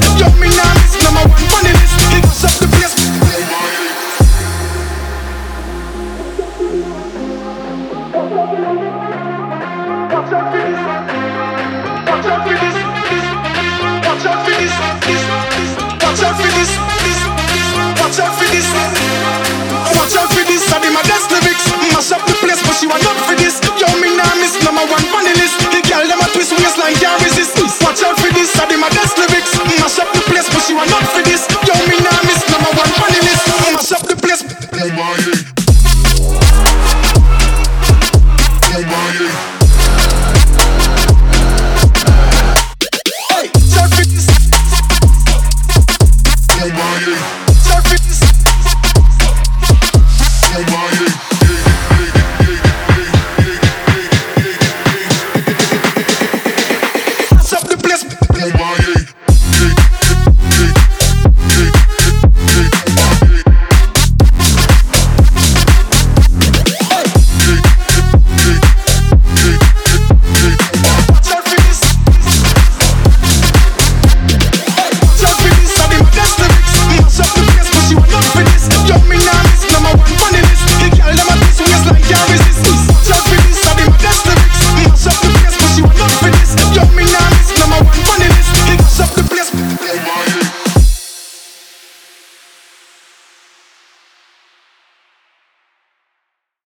list. Yo, me Watch out for this. Watch out for this. Watch out for this. Watch out for this. Watch out for this. Watch out for this. I did my best lyrics. Mash up the place, but she was up for this. Yo, me nah miss number one funny list. The girl them a not